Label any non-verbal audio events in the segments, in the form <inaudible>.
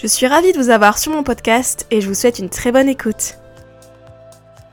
Je suis ravie de vous avoir sur mon podcast et je vous souhaite une très bonne écoute.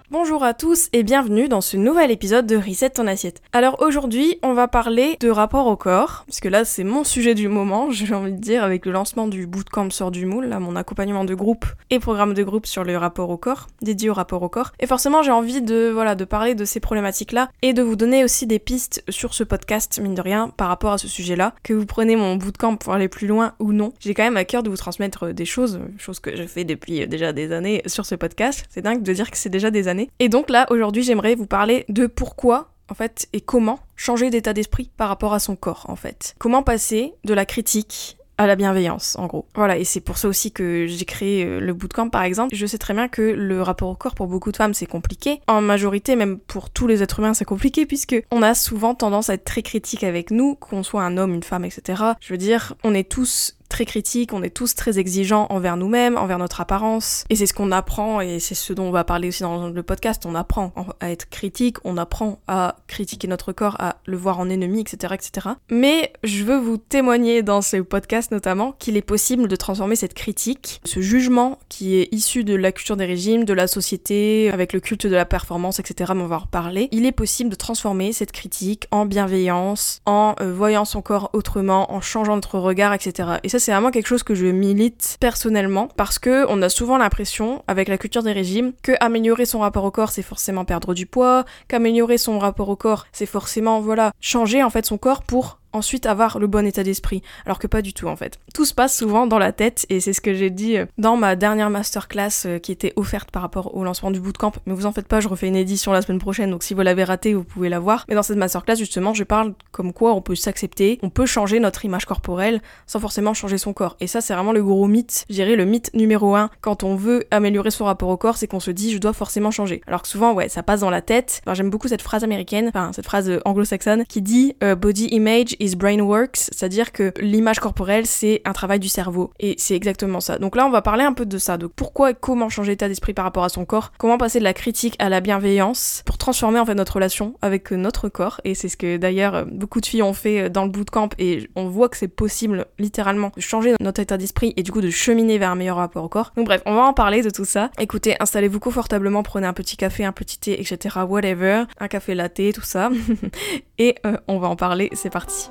Bonjour à tous et bienvenue dans ce nouvel épisode de Reset ton assiette. Alors aujourd'hui, on va parler de rapport au corps, puisque là c'est mon sujet du moment, <laughs> j'ai envie de dire, avec le lancement du bootcamp sort du moule, là mon accompagnement de groupe et programme de groupe sur le rapport au corps, dédié au rapport au corps. Et forcément, j'ai envie de voilà, de parler de ces problématiques-là et de vous donner aussi des pistes sur ce podcast mine de rien par rapport à ce sujet-là, que vous prenez mon bootcamp pour aller plus loin ou non. J'ai quand même à cœur de vous transmettre des choses, choses que je fais depuis déjà des années sur ce podcast. C'est dingue de dire que c'est déjà des années et donc là, aujourd'hui, j'aimerais vous parler de pourquoi en fait, et comment changer d'état d'esprit par rapport à son corps, en fait. Comment passer de la critique à la bienveillance, en gros. Voilà, et c'est pour ça aussi que j'ai créé euh, le bootcamp, par exemple. Je sais très bien que le rapport au corps, pour beaucoup de femmes, c'est compliqué. En majorité, même pour tous les êtres humains, c'est compliqué, puisque on a souvent tendance à être très critique avec nous, qu'on soit un homme, une femme, etc. Je veux dire, on est tous très critiques, on est tous très exigeants envers nous-mêmes, envers notre apparence. Et c'est ce qu'on apprend, et c'est ce dont on va parler aussi dans le podcast. On apprend à être critique, on apprend à critiquer notre corps, à le voir en ennemi, etc., etc. Mais je veux vous témoigner dans ce podcast notamment qu'il est possible de transformer cette critique, ce jugement qui est issu de la culture des régimes, de la société, avec le culte de la performance, etc. Mais on va en reparler. Il est possible de transformer cette critique en bienveillance, en euh, voyant son corps autrement, en changeant notre regard, etc. c'est vraiment quelque chose que je milite personnellement parce que on a souvent l'impression, avec la culture des régimes, que améliorer son rapport au corps, c'est forcément perdre du poids, qu'améliorer son rapport au corps, c'est forcément, voilà, changer en fait son corps pour ensuite avoir le bon état d'esprit. Alors que pas du tout en fait. Tout se passe souvent dans la tête et c'est ce que j'ai dit euh, dans ma dernière masterclass euh, qui était offerte par rapport au lancement du bootcamp. Mais vous en faites pas, je refais une édition la semaine prochaine donc si vous l'avez raté, vous pouvez la voir. Mais dans cette masterclass justement, je parle comme quoi on peut s'accepter, on peut changer notre image corporelle sans forcément changer son corps. Et ça c'est vraiment le gros mythe, je dirais le mythe numéro un quand on veut améliorer son rapport au corps, c'est qu'on se dit je dois forcément changer. Alors que souvent ouais, ça passe dans la tête. Enfin, j'aime beaucoup cette phrase américaine, enfin cette phrase euh, anglo-saxonne qui dit body image is brain works, c'est-à-dire que l'image corporelle, c'est un travail du cerveau. Et c'est exactement ça. Donc là, on va parler un peu de ça. Donc pourquoi et comment changer d'état d'esprit par rapport à son corps? Comment passer de la critique à la bienveillance pour transformer en fait notre relation avec notre corps? Et c'est ce que d'ailleurs beaucoup de filles ont fait dans le bootcamp et on voit que c'est possible littéralement de changer notre état d'esprit et du coup de cheminer vers un meilleur rapport au corps. Donc bref, on va en parler de tout ça. Écoutez, installez-vous confortablement, prenez un petit café, un petit thé, etc. Whatever, un café latte, tout ça. <laughs> et euh, on va en parler, c'est parti.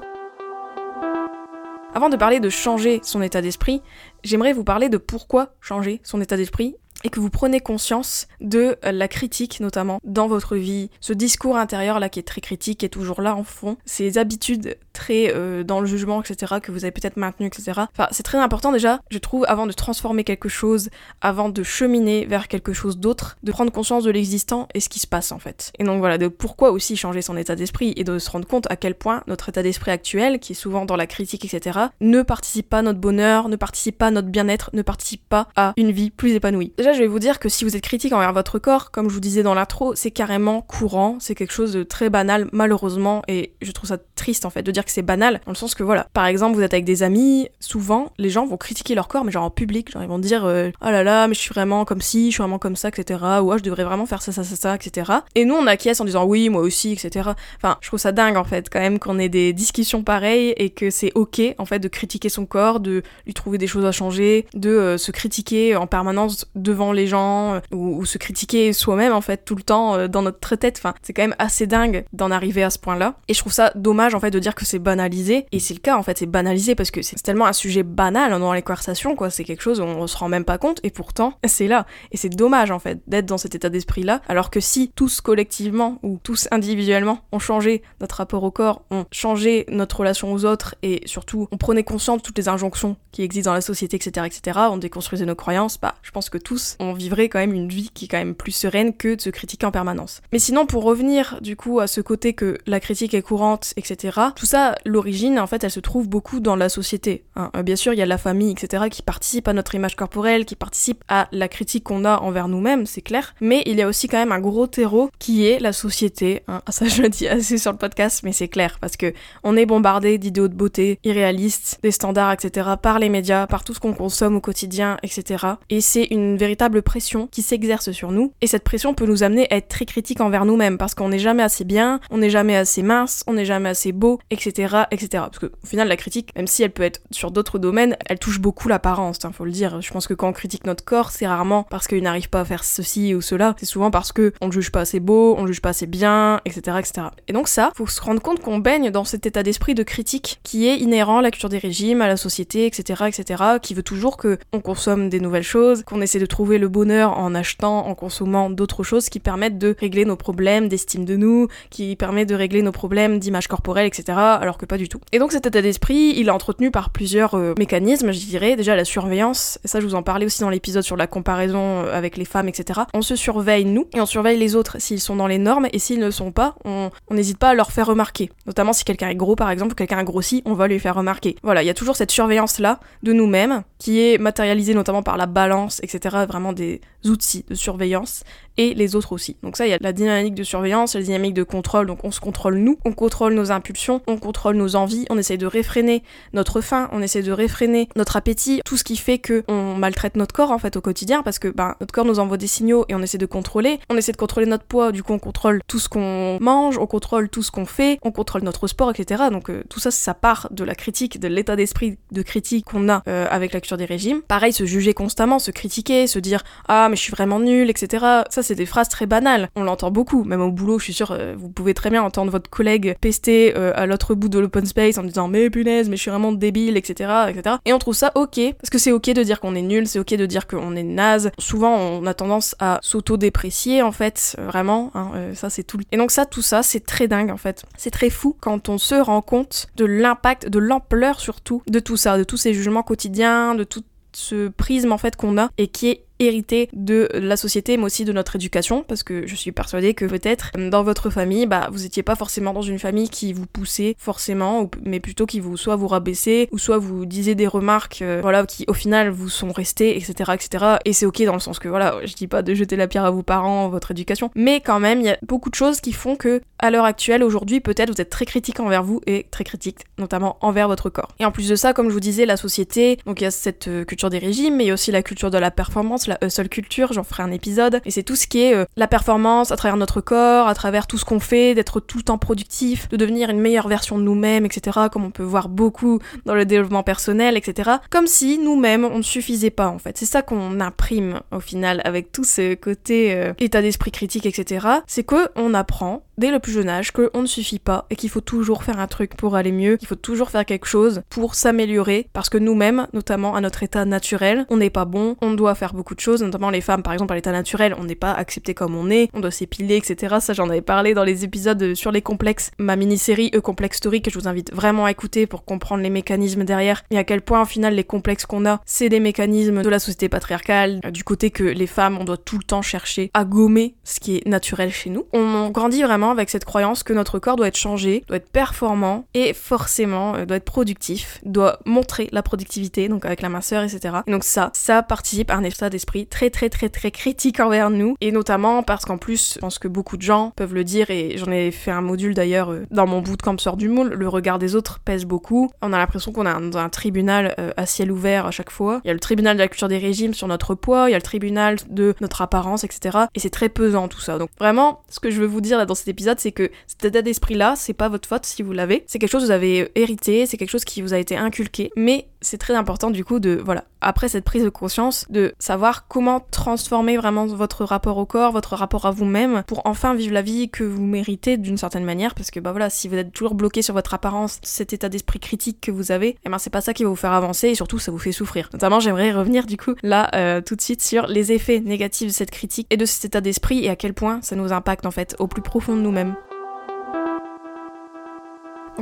Avant de parler de changer son état d'esprit, j'aimerais vous parler de pourquoi changer son état d'esprit et que vous prenez conscience de la critique notamment dans votre vie, ce discours intérieur là qui est très critique, qui est toujours là en fond, ces habitudes euh, dans le jugement, etc., que vous avez peut-être maintenu, etc. Enfin, c'est très important déjà, je trouve, avant de transformer quelque chose, avant de cheminer vers quelque chose d'autre, de prendre conscience de l'existant et ce qui se passe en fait. Et donc voilà, de pourquoi aussi changer son état d'esprit et de se rendre compte à quel point notre état d'esprit actuel, qui est souvent dans la critique, etc., ne participe pas à notre bonheur, ne participe pas à notre bien-être, ne participe pas à une vie plus épanouie. Déjà, je vais vous dire que si vous êtes critique envers votre corps, comme je vous disais dans l'intro, c'est carrément courant, c'est quelque chose de très banal, malheureusement, et je trouve ça triste en fait de dire c'est banal, dans le sens que voilà, par exemple, vous êtes avec des amis, souvent, les gens vont critiquer leur corps, mais genre en public, genre ils vont dire euh, oh là là, mais je suis vraiment comme ci, je suis vraiment comme ça, etc. Ou oh, je devrais vraiment faire ça, ça, ça, ça, etc. Et nous, on acquiesce en disant oui, moi aussi, etc. Enfin, je trouve ça dingue en fait, quand même, qu'on ait des discussions pareilles et que c'est ok en fait de critiquer son corps, de lui trouver des choses à changer, de euh, se critiquer en permanence devant les gens euh, ou, se critiquer soi-même en fait tout le temps dans notre tête. Enfin, c'est quand même assez dingue d'en arriver à ce point-là. Et je trouve ça dommage en fait de dire que c'est banalisé. Et c'est le cas en fait, c'est banalisé parce que c'est tellement un sujet banal dans les conversations, quoi. C'est quelque chose où on se rend même pas compte et pourtant <laughs> c'est là. Et c'est dommage en fait d'être dans cet état d'esprit-là. Alors que si tous collectivement ou tous individuellement on changé notre rapport au corps, on changé notre relation aux autres et surtout on prenait conscience de toutes les injonctions qui existent dans la société, etc., etc., on déconstruisait nos croyances, bah je pense que tous on vivrait quand même une vie qui est quand même plus sereine que de se critiquer en permanence. Mais sinon pour revenir du coup à ce côté que la critique est courante, etc., tout ça l'origine, en fait, elle se trouve beaucoup dans la société. Hein. Euh, bien sûr, il y a la famille, etc., qui participe à notre image corporelle, qui participe à la critique qu'on a envers nous-mêmes, c'est clair. Mais il y a aussi quand même un gros terreau qui est la société. Hein. <laughs> Ça, je le dis assez sur le podcast, mais c'est clair parce que on est bombardé d'idéaux de beauté irréalistes, des standards, etc., par les médias, par tout ce qu'on consomme au quotidien, etc. Et c'est une véritable pression qui s'exerce sur nous. Et cette pression peut nous amener à être très critiques envers nous-mêmes parce qu'on n'est jamais assez bien, on n'est jamais assez mince, on n'est jamais assez beau, etc., etc. Parce que au final, la critique, même si elle peut être sur d'autres domaines, elle touche beaucoup l'apparence. Hein, faut le dire. Je pense que quand on critique notre corps, c'est rarement parce qu'il n'arrive pas à faire ceci ou cela. C'est souvent parce que on ne juge pas assez beau, on ne juge pas assez bien, etc., etc. Et donc ça, faut se rendre compte qu'on baigne dans cet état d'esprit de critique qui est inhérent à la culture des régimes, à la société, etc., etc., qui veut toujours que on consomme des nouvelles choses, qu'on essaie de trouver le bonheur en achetant, en consommant d'autres choses qui permettent de régler nos problèmes d'estime de nous, qui permettent de régler nos problèmes d'image corporelle, etc., alors que pas du tout. Et donc cet état d'esprit, il est entretenu par plusieurs euh, mécanismes, je dirais. Déjà la surveillance, et ça je vous en parlais aussi dans l'épisode sur la comparaison euh, avec les femmes, etc. On se surveille nous, et on surveille les autres s'ils sont dans les normes, et s'ils ne sont pas, on n'hésite pas à leur faire remarquer. Notamment si quelqu'un est gros par exemple, ou quelqu'un a grossi, on va lui faire remarquer. Voilà, il y a toujours cette surveillance-là de nous-mêmes, qui est matérialisée notamment par la balance, etc. Vraiment des outils de surveillance, et les autres aussi. Donc ça, il y a la dynamique de surveillance, la dynamique de contrôle, donc on se contrôle nous, on contrôle nos impulsions, on contrôle nos envies, on essaye de réfréner notre faim, on essaie de réfréner notre appétit, tout ce qui fait que on maltraite notre corps en fait au quotidien, parce que ben, notre corps nous envoie des signaux et on essaie de contrôler, on essaie de contrôler notre poids, du coup on contrôle tout ce qu'on mange, on contrôle tout ce qu'on fait, on contrôle notre sport, etc. Donc euh, tout ça, ça part de la critique, de l'état d'esprit de critique qu'on a euh, avec la culture des régimes. Pareil, se juger constamment, se critiquer, se dire ah mais je suis vraiment nul, etc. Ça c'est des phrases très banales. On l'entend beaucoup, même au boulot. Je suis sûre, euh, vous pouvez très bien entendre votre collègue pester euh, à l'autre bout de l'open space en disant mais punaise, mais je suis vraiment débile, etc., etc. Et on trouve ça ok parce que c'est ok de dire qu'on est nul, c'est ok de dire qu'on est naze. Souvent, on a tendance à s'auto-déprécier en fait, euh, vraiment. Hein, ça c'est tout. Et donc ça, tout ça, c'est très dingue en fait. C'est très fou quand on se rend compte de l'impact, de l'ampleur surtout de tout ça, de tous ces jugements quotidiens, de tout ce prisme en fait qu'on a et qui est hérité de la société mais aussi de notre éducation parce que je suis persuadée que peut-être dans votre famille bah vous étiez pas forcément dans une famille qui vous poussait forcément mais plutôt qui vous soit vous rabaissait ou soit vous disait des remarques euh, voilà qui au final vous sont restées etc etc et c'est ok dans le sens que voilà je dis pas de jeter la pierre à vos parents votre éducation mais quand même il y a beaucoup de choses qui font que à l'heure actuelle aujourd'hui peut-être vous êtes très critique envers vous et très critique notamment envers votre corps. Et en plus de ça comme je vous disais la société donc il y a cette euh, culture des régimes mais il y a aussi la culture de la performance la hustle culture, j'en ferai un épisode. Et c'est tout ce qui est euh, la performance à travers notre corps, à travers tout ce qu'on fait, d'être tout le temps productif, de devenir une meilleure version de nous-mêmes, etc. Comme on peut voir beaucoup dans le développement personnel, etc. Comme si nous-mêmes on ne suffisait pas en fait. C'est ça qu'on imprime au final avec tout ce côté euh, état d'esprit critique, etc. C'est que on apprend dès le plus jeune âge qu'on ne suffit pas et qu'il faut toujours faire un truc pour aller mieux, qu'il faut toujours faire quelque chose pour s'améliorer parce que nous-mêmes, notamment à notre état naturel, on n'est pas bon, on doit faire beaucoup de choses, notamment les femmes par exemple à l'état naturel, on n'est pas accepté comme on est, on doit s'épiler, etc. Ça j'en avais parlé dans les épisodes sur les complexes, ma mini-série E-Complex Story que je vous invite vraiment à écouter pour comprendre les mécanismes derrière et à quel point au final les complexes qu'on a, c'est des mécanismes de la société patriarcale, du côté que les femmes on doit tout le temps chercher à gommer ce qui est naturel chez nous. On grandit vraiment avec cette croyance que notre corps doit être changé, doit être performant et forcément euh, doit être productif, doit montrer la productivité, donc avec la minceur, etc. Et donc ça, ça participe à un état d'esprit très très très très critique envers nous et notamment parce qu'en plus, je pense que beaucoup de gens peuvent le dire et j'en ai fait un module d'ailleurs euh, dans mon bootcamp sort du moule, le regard des autres pèse beaucoup. On a l'impression qu'on a dans un tribunal euh, à ciel ouvert à chaque fois. Il y a le tribunal de la culture des régimes sur notre poids, il y a le tribunal de notre apparence, etc. Et c'est très pesant tout ça. Donc vraiment, ce que je veux vous dire là dans cet c'est que cet état d'esprit-là, c'est pas votre faute si vous l'avez. C'est quelque chose que vous avez hérité, c'est quelque chose qui vous a été inculqué. Mais c'est très important du coup de, voilà, après cette prise de conscience, de savoir comment transformer vraiment votre rapport au corps, votre rapport à vous-même, pour enfin vivre la vie que vous méritez d'une certaine manière. Parce que bah voilà, si vous êtes toujours bloqué sur votre apparence, cet état d'esprit critique que vous avez, eh ben c'est pas ça qui va vous faire avancer et surtout ça vous fait souffrir. Notamment, j'aimerais revenir du coup là euh, tout de suite sur les effets négatifs de cette critique et de cet état d'esprit et à quel point ça nous impacte en fait au plus profond de nous-mêmes.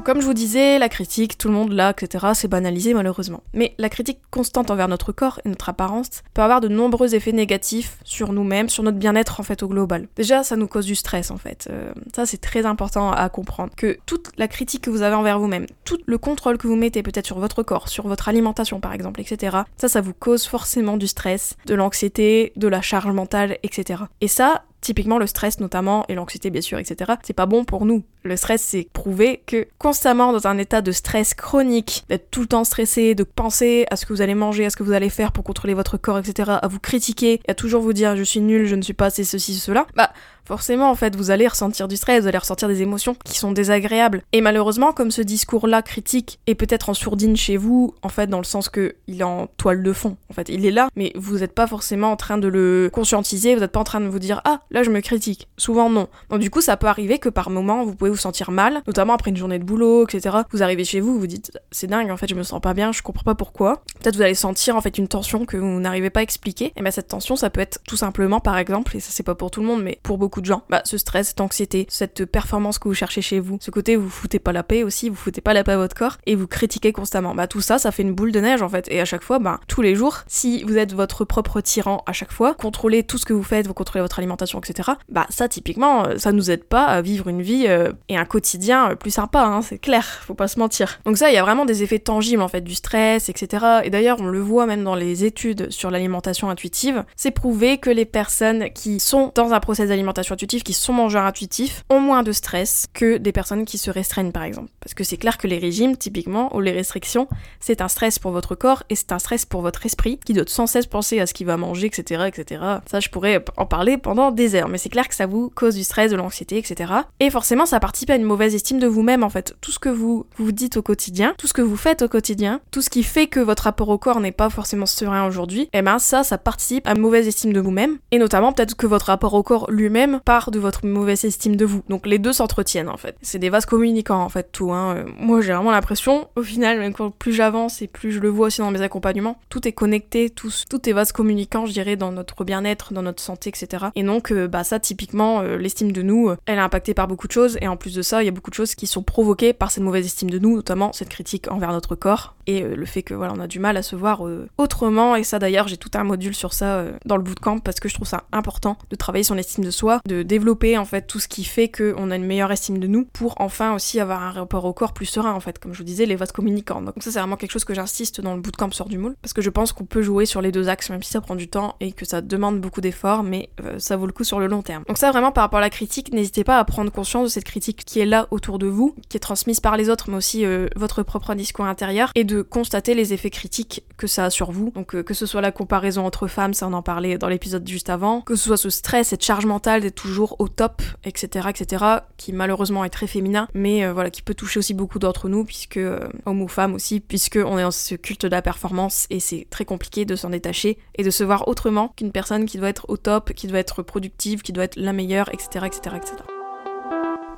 Comme je vous disais, la critique, tout le monde l'a, etc., c'est banalisé malheureusement. Mais la critique constante envers notre corps et notre apparence peut avoir de nombreux effets négatifs sur nous-mêmes, sur notre bien-être en fait au global. Déjà, ça nous cause du stress en fait. Euh, ça c'est très important à comprendre. Que toute la critique que vous avez envers vous-même, tout le contrôle que vous mettez peut-être sur votre corps, sur votre alimentation par exemple, etc., ça, ça vous cause forcément du stress, de l'anxiété, de la charge mentale, etc. Et ça, Typiquement, le stress notamment, et l'anxiété bien sûr, etc., c'est pas bon pour nous. Le stress, c'est prouvé que constamment dans un état de stress chronique, d'être tout le temps stressé, de penser à ce que vous allez manger, à ce que vous allez faire pour contrôler votre corps, etc., à vous critiquer, et à toujours vous dire je suis nul, je ne suis pas assez ceci, cela, bah forcément en fait vous allez ressentir du stress, vous allez ressentir des émotions qui sont désagréables. Et malheureusement, comme ce discours-là critique est peut-être en sourdine chez vous, en fait dans le sens que il est en toile de fond, en fait il est là, mais vous n'êtes pas forcément en train de le conscientiser, vous n'êtes pas en train de vous dire ah là je me critique. Souvent non. Donc du coup ça peut arriver que par moment vous pouvez vous sentir mal, notamment après une journée de boulot, etc. Vous arrivez chez vous, vous dites c'est dingue en fait je me sens pas bien, je comprends pas pourquoi. Peut-être vous allez sentir en fait une tension que vous n'arrivez pas à expliquer. Et bien cette tension ça peut être tout simplement par exemple, et ça c'est pas pour tout le monde mais pour beaucoup de gens, bah ce stress, cette anxiété, cette performance que vous cherchez chez vous, ce côté vous foutez pas la paix aussi, vous foutez pas la paix à votre corps et vous critiquez constamment. Bah tout ça ça fait une boule de neige en fait. Et à chaque fois, bah tous les jours, si vous êtes votre propre tyran à chaque fois, contrôlez tout ce que vous faites, vous contrôlez votre alimentation, etc bah ça typiquement, euh, ça nous aide pas à vivre une vie euh, et un quotidien euh, plus sympa, hein, c'est clair, faut pas se mentir. Donc ça, il y a vraiment des effets tangibles en fait du stress, etc. Et d'ailleurs, on le voit même dans les études sur l'alimentation intuitive, c'est prouvé que les personnes qui sont dans un process d'alimentation intuitive, qui sont mangeurs intuitifs, ont moins de stress que des personnes qui se restreignent par exemple. Parce que c'est clair que les régimes, typiquement, ou les restrictions, c'est un stress pour votre corps et c'est un stress pour votre esprit qui doit sans cesse penser à ce qu'il va manger, etc., etc. Ça, je pourrais en parler pendant des heures, mais c'est clair que ça vous cause du stress, de l'anxiété, etc. Et forcément, ça participe à une mauvaise estime de vous-même, en fait. Tout ce que vous vous dites au quotidien, tout ce que vous faites au quotidien, tout ce qui fait que votre rapport au corps n'est pas forcément serein aujourd'hui, et eh ben ça, ça participe à une mauvaise estime de vous-même. Et notamment, peut-être que votre rapport au corps lui-même part de votre mauvaise estime de vous. Donc les deux s'entretiennent, en fait. C'est des vases communicants, en fait, tout. Hein. Euh, moi, j'ai vraiment l'impression, au final, même quand plus j'avance et plus je le vois aussi dans mes accompagnements, tout est connecté, tout, est vases communicants, je dirais, dans notre bien-être, dans notre santé, etc. Et donc, euh, bah ça, typiquement, euh, l'estime de nous, elle est impactée par beaucoup de choses, et en plus de ça, il y a beaucoup de choses qui sont provoquées par cette mauvaise estime de nous, notamment cette critique envers notre corps, et le fait que voilà, on a du mal à se voir autrement, et ça d'ailleurs, j'ai tout un module sur ça dans le bootcamp, parce que je trouve ça important de travailler son estime de soi, de développer en fait tout ce qui fait qu'on a une meilleure estime de nous, pour enfin aussi avoir un rapport au corps plus serein en fait, comme je vous disais, les vases communicants. Donc ça c'est vraiment quelque chose que j'insiste dans le bootcamp sur du moule, parce que je pense qu'on peut jouer sur les deux axes, même si ça prend du temps et que ça demande beaucoup d'efforts, mais ça vaut le coup sur le long terme. Donc ça vraiment par rapport à la critique, n'hésitez pas à prendre conscience de cette critique qui est là autour de vous, qui est transmise par les autres, mais aussi euh, votre propre discours intérieur, et de constater les effets critiques que ça a sur vous. Donc euh, que ce soit la comparaison entre femmes, ça on en parlait dans l'épisode juste avant, que ce soit ce stress, cette charge mentale toujours au top, etc., etc., qui malheureusement est très féminin, mais euh, voilà, qui peut toucher aussi beaucoup d'entre nous, puisque hommes ou femmes aussi, puisque on est dans ce culte de la performance et c'est très compliqué de s'en détacher et de se voir autrement qu'une personne qui doit être au top, qui doit être productive, qui doit être la meilleure etc. etc., etc.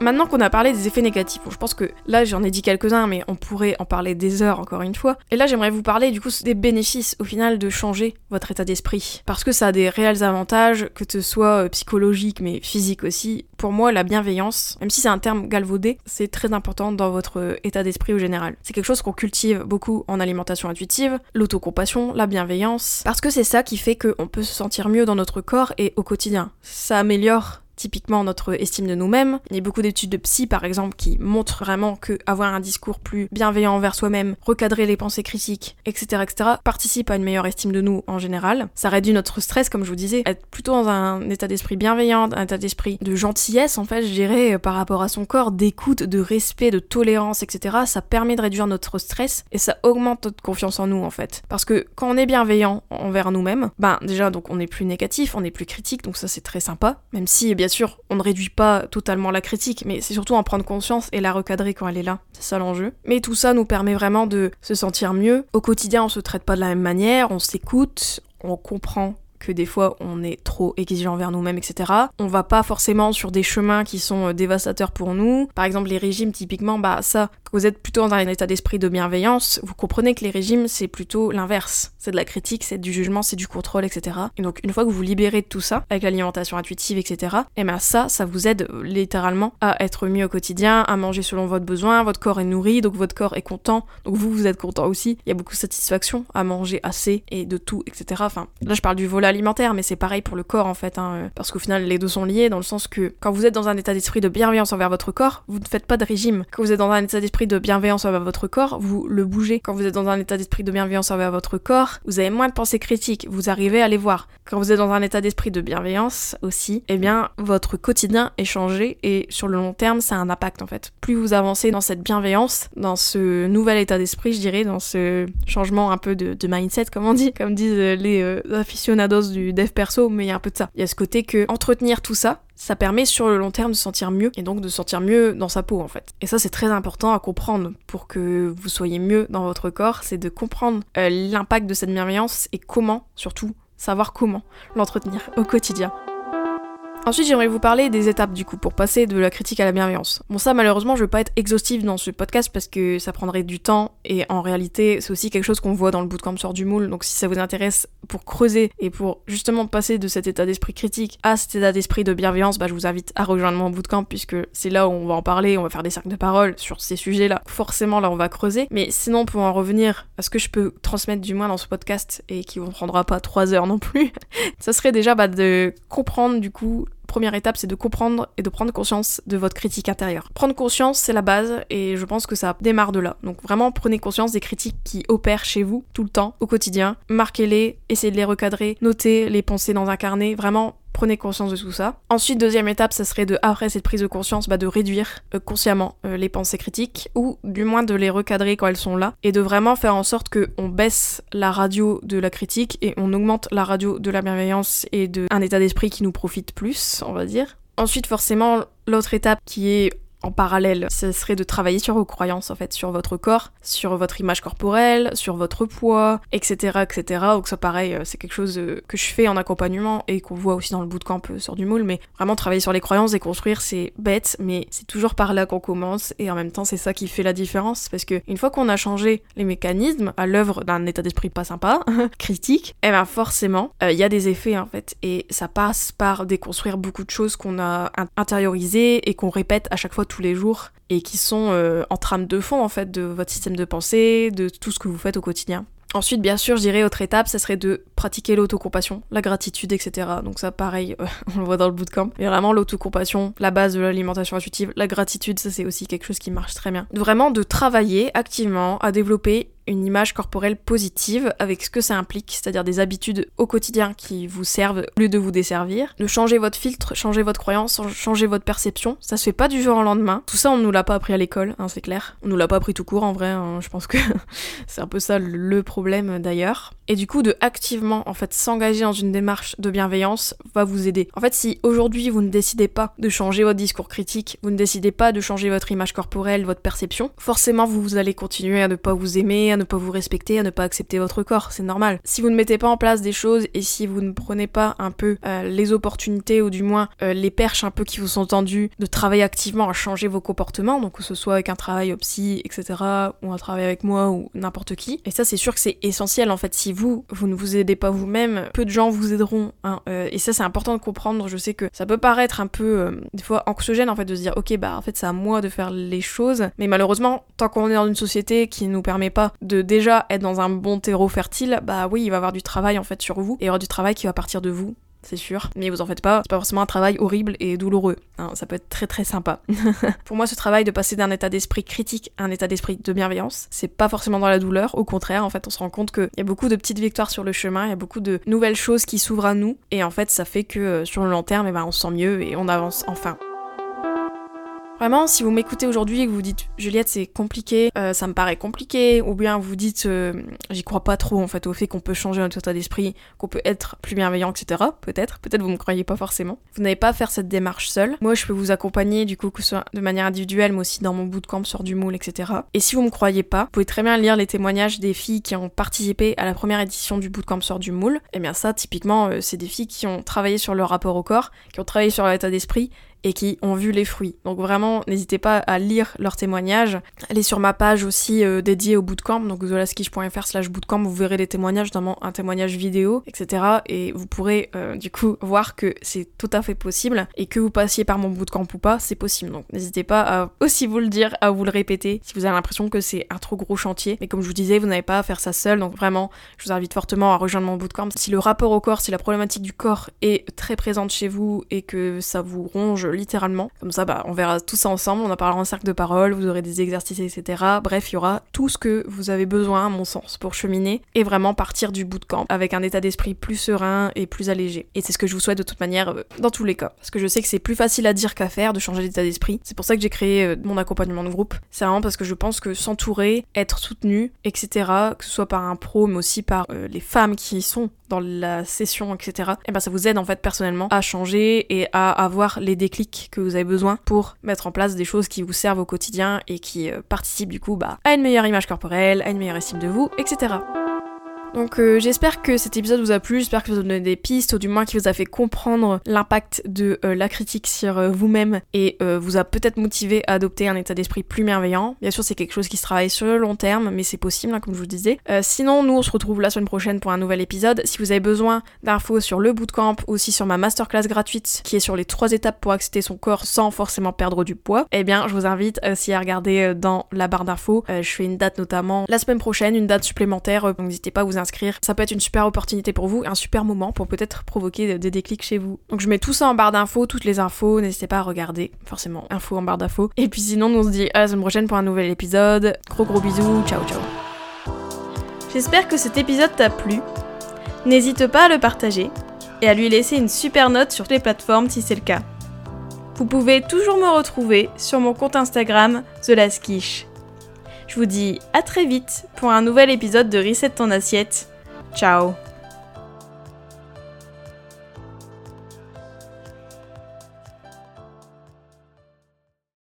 Maintenant qu'on a parlé des effets négatifs, je pense que là j'en ai dit quelques-uns, mais on pourrait en parler des heures encore une fois. Et là j'aimerais vous parler du coup des bénéfices au final de changer votre état d'esprit. Parce que ça a des réels avantages, que ce soit euh, psychologique mais physique aussi. Pour moi, la bienveillance, même si c'est un terme galvaudé, c'est très important dans votre euh, état d'esprit au général. C'est quelque chose qu'on cultive beaucoup en alimentation intuitive, l'autocompassion, la bienveillance, parce que c'est ça qui fait qu'on peut se sentir mieux dans notre corps et au quotidien. Ça améliore typiquement notre estime de nous-mêmes. Il y a beaucoup d'études de psy par exemple qui montrent vraiment que avoir un discours plus bienveillant envers soi-même, recadrer les pensées critiques, etc., etc., participe à une meilleure estime de nous en général. Ça réduit notre stress, comme je vous disais, être plutôt dans un état d'esprit bienveillant, un état d'esprit de gentillesse en fait, je dirais, euh, par rapport à son corps, d'écoute, de respect, de tolérance, etc. Ça permet de réduire notre stress et ça augmente notre confiance en nous en fait. Parce que quand on est bienveillant envers nous-mêmes, ben déjà donc on est plus négatif, on est plus critique, donc ça c'est très sympa, même si bien bien sûr, on ne réduit pas totalement la critique, mais c'est surtout en prendre conscience et la recadrer quand elle est là. C'est ça l'enjeu. Mais tout ça nous permet vraiment de se sentir mieux. Au quotidien, on se traite pas de la même manière, on s'écoute, on comprend que des fois on est trop exigeant envers nous-mêmes, etc. On va pas forcément sur des chemins qui sont euh, dévastateurs pour nous. Par exemple, les régimes, typiquement, bah ça, vous êtes plutôt dans un état d'esprit de bienveillance, vous comprenez que les régimes, c'est plutôt l'inverse. C'est de la critique, c'est du jugement, c'est du contrôle, etc. Et donc, une fois que vous vous libérez de tout ça, avec l'alimentation intuitive, etc., et eh bien ça, ça vous aide euh, littéralement à être mieux au quotidien, à manger selon votre besoin, votre corps est nourri, donc votre corps est content, donc vous, vous êtes content aussi. Il y a beaucoup de satisfaction à manger assez et de tout, etc. Enfin, là, je parle du volet alimentaire, mais c'est pareil pour le corps, en fait, hein, euh, parce qu'au final, les deux sont liés, dans le sens que quand vous êtes dans un état d'esprit de bienveillance envers votre corps, vous ne faites pas de régime. Quand vous êtes dans un état d'esprit de bienveillance envers votre corps, vous le bougez. Quand vous êtes dans un état d'esprit de bienveillance envers votre corps, vous avez moins de pensées critiques, vous arrivez à les voir. Quand vous êtes dans un état d'esprit de bienveillance aussi, eh bien, votre quotidien est changé et sur le long terme, ça a un impact en fait. Plus vous avancez dans cette bienveillance, dans ce nouvel état d'esprit, je dirais, dans ce changement un peu de, mindset, comme on dit, comme disent les euh, aficionados du dev perso, mais il y a un peu de ça. Il y a ce côté que entretenir tout ça, ça permet sur le long terme de sentir mieux et donc de sentir mieux dans sa peau en fait. Et ça c'est très important à comprendre pour que vous soyez mieux dans votre corps, c'est de comprendre euh, l'impact de cette bienveillance et comment surtout savoir comment l'entretenir au quotidien. Ensuite, j'aimerais vous parler des étapes du coup pour passer de la critique à la bienveillance. Bon, ça, malheureusement, je vais pas être exhaustive dans ce podcast parce que ça prendrait du temps et en réalité, c'est aussi quelque chose qu'on voit dans le bootcamp sort du moule. Donc, si ça vous intéresse pour creuser et pour justement passer de cet état d'esprit critique à cet état d'esprit de bienveillance, bah, je vous invite à rejoindre mon bootcamp puisque c'est là où on va en parler, on va faire des cercles de parole sur ces sujets-là. Forcément, là, on va creuser. Mais sinon, pour en revenir à ce que je peux transmettre du moins dans ce podcast et qui ne prendra pas trois heures non plus, <laughs> ça serait déjà bah, de comprendre du coup première étape, c'est de comprendre et de prendre conscience de votre critique intérieure. Prendre conscience, c'est la base, et je pense que ça démarre de là. Donc vraiment, prenez conscience des critiques qui opèrent chez vous tout le temps, au quotidien. Marquez-les, essayez de les recadrer, notez les pensées dans un carnet. Vraiment, prenez conscience de tout ça. Ensuite, deuxième étape, ça serait de, après cette prise de conscience, bah, de réduire euh, consciemment euh, les pensées critiques, ou du moins de les recadrer quand elles sont là, et de vraiment faire en sorte qu'on baisse la radio de la critique et on augmente la radio de la bienveillance et d'un état d'esprit qui nous profite plus, on va dire. Ensuite, forcément, l'autre étape qui est parallèle, ce serait de travailler sur vos croyances en fait, sur votre corps, sur votre image corporelle, sur votre poids, etc. etc. Donc ça pareil, euh, c'est quelque chose euh, que je fais en accompagnement et qu'on voit aussi dans le bootcamp euh, sur du moule, mais vraiment travailler sur les croyances et construire c'est bête, mais c'est toujours par là qu'on commence et en même temps c'est ça qui fait la différence parce que une fois qu'on a changé les mécanismes à l'œuvre d'un état d'esprit pas sympa, <laughs> critique, eh ben forcément il y a des effets en fait et ça passe par déconstruire beaucoup de choses qu'on a intériorisées et qu'on répète à chaque fois tous les jours et qui sont euh, en trame de fond en fait de votre système de pensée, de tout ce que vous faites au quotidien. Ensuite, bien sûr, je dirais autre étape, ça serait de pratiquer l'autocompassion, la gratitude, etc. Donc ça, pareil, euh, <laughs> on le voit dans le bootcamp. Mais vraiment, l'autocompassion, la base de l'alimentation intuitive, la gratitude, ça c'est aussi quelque chose qui marche très bien. Vraiment de travailler activement à développer une image corporelle positive avec ce que ça implique, c'est-à-dire des habitudes au quotidien qui vous servent au lieu de vous desservir, de changer votre filtre, changer votre croyance, changer votre perception. Ça se fait pas du jour au lendemain. Tout ça, on nous l'a pas appris à l'école, hein, c'est clair. On nous l'a pas appris tout court en vrai. Hein. Je pense que <laughs> c'est un peu ça le problème d'ailleurs. Et du coup, de activement en fait s'engager dans une démarche de bienveillance va vous aider. En fait, si aujourd'hui vous ne décidez pas de changer votre discours critique, vous ne décidez pas de changer votre image corporelle, votre perception, forcément vous allez continuer à ne pas vous aimer, ne pas vous respecter, à ne pas accepter votre corps, c'est normal. Si vous ne mettez pas en place des choses et si vous ne prenez pas un peu euh, les opportunités ou du moins euh, les perches un peu qui vous sont tendues de travailler activement à changer vos comportements, donc que ce soit avec un travail au psy, etc., ou un travail avec moi ou n'importe qui. Et ça, c'est sûr que c'est essentiel en fait. Si vous, vous ne vous aidez pas vous-même, peu de gens vous aideront. Hein, euh, et ça, c'est important de comprendre. Je sais que ça peut paraître un peu, des fois, anxiogène en fait de se dire, ok, bah en fait, c'est à moi de faire les choses. Mais malheureusement, tant qu'on est dans une société qui nous permet pas de déjà être dans un bon terreau fertile, bah oui, il va y avoir du travail en fait sur vous, et il y aura du travail qui va partir de vous, c'est sûr. Mais vous en faites pas, c'est pas forcément un travail horrible et douloureux. Hein, ça peut être très très sympa. <laughs> Pour moi, ce travail de passer d'un état d'esprit critique à un état d'esprit de bienveillance, c'est pas forcément dans la douleur. Au contraire, en fait, on se rend compte qu'il y a beaucoup de petites victoires sur le chemin, il y a beaucoup de nouvelles choses qui s'ouvrent à nous. Et en fait, ça fait que euh, sur le long terme, eh ben, on se sent mieux et on avance enfin. Vraiment, si vous m'écoutez aujourd'hui et que vous dites Juliette, c'est compliqué, euh, ça me paraît compliqué, ou bien vous dites euh, j'y crois pas trop en fait au fait qu'on peut changer notre état d'esprit, qu'on peut être plus bienveillant, etc. Peut-être, peut-être vous me croyez pas forcément. Vous n'avez pas à faire cette démarche seule. Moi, je peux vous accompagner du coup que ce soit de manière individuelle, mais aussi dans mon bootcamp sur du moule, etc. Et si vous me croyez pas, vous pouvez très bien lire les témoignages des filles qui ont participé à la première édition du bootcamp sur du moule. Et eh bien ça, typiquement, euh, c'est des filles qui ont travaillé sur leur rapport au corps, qui ont travaillé sur leur état d'esprit et qui ont vu les fruits. Donc vraiment, n'hésitez pas à lire leurs témoignages. Allez sur ma page aussi euh, dédiée au bootcamp, donc zolaskish.fr slash bootcamp, vous verrez des témoignages, notamment un témoignage vidéo, etc. Et vous pourrez euh, du coup voir que c'est tout à fait possible et que vous passiez par mon bootcamp ou pas, c'est possible. Donc n'hésitez pas à aussi vous le dire, à vous le répéter si vous avez l'impression que c'est un trop gros chantier. Mais comme je vous disais, vous n'avez pas à faire ça seul, donc vraiment, je vous invite fortement à rejoindre mon bootcamp. Si le rapport au corps, si la problématique du corps est très présente chez vous et que ça vous ronge littéralement, comme ça, bah, on verra tout ça ensemble, on en parlera en cercle de parole, vous aurez des exercices, etc. Bref, il y aura tout ce que vous avez besoin, à mon sens, pour cheminer et vraiment partir du bootcamp avec un état d'esprit plus serein et plus allégé. Et c'est ce que je vous souhaite de toute manière euh, dans tous les cas. Parce que je sais que c'est plus facile à dire qu'à faire de changer d'état d'esprit. C'est pour ça que j'ai créé euh, mon accompagnement de groupe. C'est vraiment parce que je pense que s'entourer, être soutenu, etc., que ce soit par un pro, mais aussi par euh, les femmes qui sont dans la session, etc., et eh ben ça vous aide en fait personnellement à changer et à avoir les déclics que vous avez besoin pour mettre en place des choses qui vous servent au quotidien et qui participent du coup bah, à une meilleure image corporelle, à une meilleure estime de vous, etc. Donc euh, j'espère que cet épisode vous a plu, j'espère que vous a donné des pistes, ou du moins qui vous a fait comprendre l'impact de euh, la critique sur euh, vous-même et vous a peut-être motivé à adopter un état d'esprit plus bienveillant. Bien sûr c'est quelque chose qui se travaille sur le long terme, mais c'est possible, hein, comme je vous disais. sinon nous on se retrouve la semaine prochaine pour un nouvel épisode. Si vous avez besoin d'infos sur le bootcamp, aussi sur ma masterclass gratuite qui est sur les trois étapes pour accepter son corps sans forcément perdre du poids, eh bien je vous invite aussi à regarder dans la barre d'infos. je fais une date notamment la semaine prochaine, une date supplémentaire, donc n'hésitez pas à vous inscrire. Ça peut être une super opportunité pour vous, un super moment pour peut-être provoquer des déclics chez vous. Donc je mets tout ça en barre d'infos, toutes les infos, n'hésitez pas à regarder, forcément, infos en barre d'infos. Et puis sinon, on se dit à la semaine prochaine pour un nouvel épisode. Gros gros bisous, ciao ciao. J'espère que cet épisode t'a plu. N'hésite pas à le partager et à lui laisser une super note sur les plateformes si c'est le cas. Vous pouvez toujours me retrouver sur mon compte Instagram TheLasquiche. Je vous dis à très vite pour un nouvel épisode de Reset ton assiette. Ciao